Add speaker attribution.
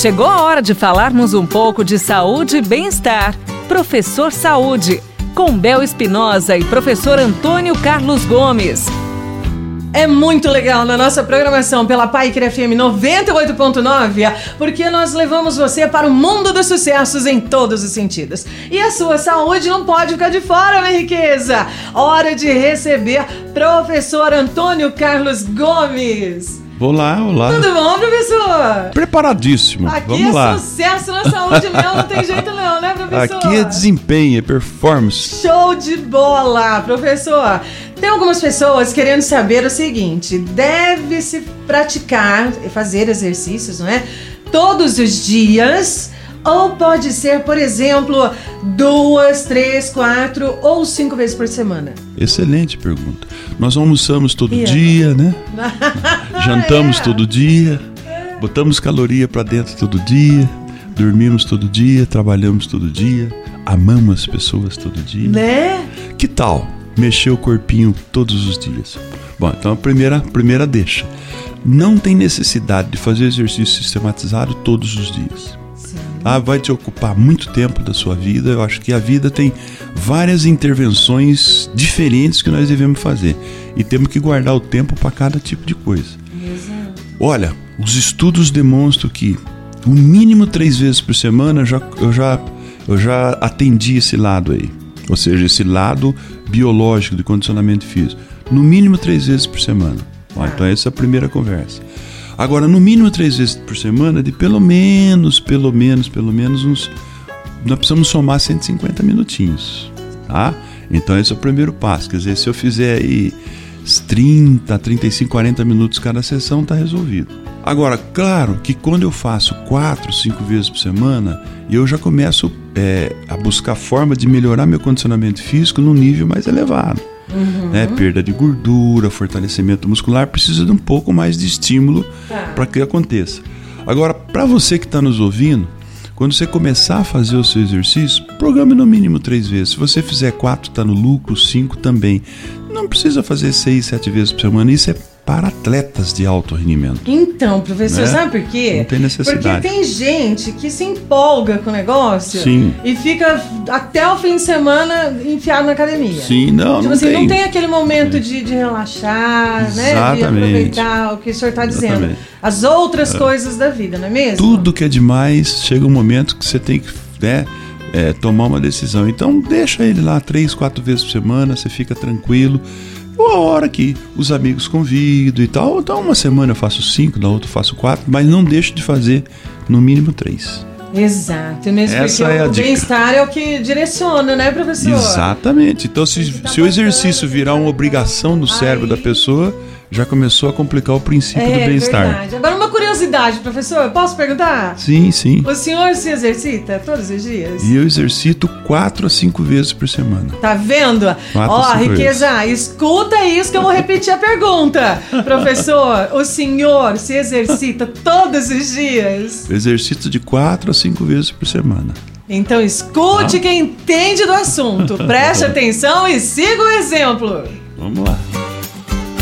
Speaker 1: Chegou a hora de falarmos um pouco de saúde e bem-estar. Professor Saúde, com Bel Espinosa e professor Antônio Carlos Gomes.
Speaker 2: É muito legal na nossa programação pela Paiker FM 98.9, porque nós levamos você para o mundo dos sucessos em todos os sentidos. E a sua saúde não pode ficar de fora, minha riqueza. Hora de receber professor Antônio Carlos Gomes.
Speaker 3: Olá, olá.
Speaker 2: Tudo bom, professor?
Speaker 3: Preparadíssimo.
Speaker 2: Aqui
Speaker 3: Vamos
Speaker 2: é
Speaker 3: lá.
Speaker 2: sucesso na saúde mesmo, não tem jeito não, né, professor?
Speaker 3: Aqui é desempenho, é performance.
Speaker 2: Show de bola, professor. Tem algumas pessoas querendo saber o seguinte: deve-se praticar e fazer exercícios, não é? Todos os dias. Ou pode ser, por exemplo, duas, três, quatro ou cinco vezes por semana?
Speaker 3: Excelente pergunta. Nós almoçamos todo
Speaker 2: E
Speaker 3: dia, né? Jantamos
Speaker 2: É.
Speaker 3: todo dia, botamos caloria pra dentro todo dia, dormimos todo dia, trabalhamos todo dia, amamos as pessoas todo dia.
Speaker 2: Né?
Speaker 3: Que tal mexer o corpinho todos os dias? Bom, então a primeira, primeira deixa. Não tem necessidade de fazer exercício sistematizado todos os dias. Ah, vai te ocupar muito tempo da sua vida. Eu acho que a vida tem várias intervenções diferentes que nós devemos fazer. E temos que guardar o tempo para cada tipo de coisa. Olha, os estudos demonstram que o mínimo três vezes por semana eu já, eu já, eu já atendi esse lado aí. Ou seja, esse lado biológico de condicionamento físico. No mínimo três vezes por semana. Ó, então essa é a primeira conversa. Agora, no mínimo três vezes por semana, de pelo menos, pelo menos, pelo menos uns. Nós precisamos somar 150 minutinhos, tá? Então esse é o primeiro passo. Quer dizer, se eu fizer aí 30, 35, 40 minutos cada sessão, tá resolvido. Agora, claro que quando eu faço 4, 5 vezes por semana, eu já começo é, a buscar forma de melhorar meu condicionamento físico num nível mais elevado. Né? Perda de gordura, fortalecimento muscular, precisa de um pouco mais de estímulo
Speaker 2: Tá.
Speaker 3: para que aconteça. Agora, para você que está nos ouvindo, quando você começar a fazer o seu exercício, programe no mínimo três vezes. Se você fizer quatro, está no lucro, cinco também. Não precisa fazer seis, sete vezes por semana. Isso é para atletas de alto rendimento.
Speaker 2: Então, professor,
Speaker 3: Né?
Speaker 2: sabe por quê?
Speaker 3: Não tem necessidade.
Speaker 2: Porque tem gente que se empolga com o negócio
Speaker 3: Sim.
Speaker 2: e fica até o fim de semana enfiado na academia.
Speaker 3: Sim, não,
Speaker 2: Tipo
Speaker 3: não
Speaker 2: assim,
Speaker 3: tem.
Speaker 2: não tem aquele momento de, de relaxar, né? De
Speaker 3: Exatamente.
Speaker 2: aproveitar o que o senhor está dizendo.
Speaker 3: Exatamente.
Speaker 2: As outras coisas da vida, não é mesmo?
Speaker 3: Tudo que é demais, chega um momento que você tem que né, é, tomar uma decisão. Então, deixa ele lá três, quatro vezes por semana, você fica tranquilo. Ou a hora que os amigos convidam e tal. Então, uma semana eu faço cinco, na outra eu faço quatro, mas não deixo de fazer no mínimo três.
Speaker 2: Exato, mesmo
Speaker 3: Essa
Speaker 2: porque
Speaker 3: é
Speaker 2: o bem-estar é o que direciona, né, professor?
Speaker 3: Exatamente. Então, se,
Speaker 2: tá
Speaker 3: se o exercício virar uma obrigação no cérebro da pessoa, já começou a complicar o princípio do
Speaker 2: É
Speaker 3: bem-estar.
Speaker 2: verdade. Agora, uma curiosidade, professor, posso perguntar?
Speaker 3: Sim, sim.
Speaker 2: O senhor se exercita todos os dias?
Speaker 3: E eu exercito quatro a cinco vezes por semana.
Speaker 2: Tá vendo?
Speaker 3: Quatro,
Speaker 2: Ó,
Speaker 3: cinco
Speaker 2: riqueza, escuta isso que eu vou repetir a pergunta. Professor, o senhor se exercita todos os dias?
Speaker 3: Eu exercito de quatro a cinco vezes por semana.
Speaker 2: Então escute quem entende do assunto. Preste atenção e siga o exemplo.
Speaker 3: Vamos lá.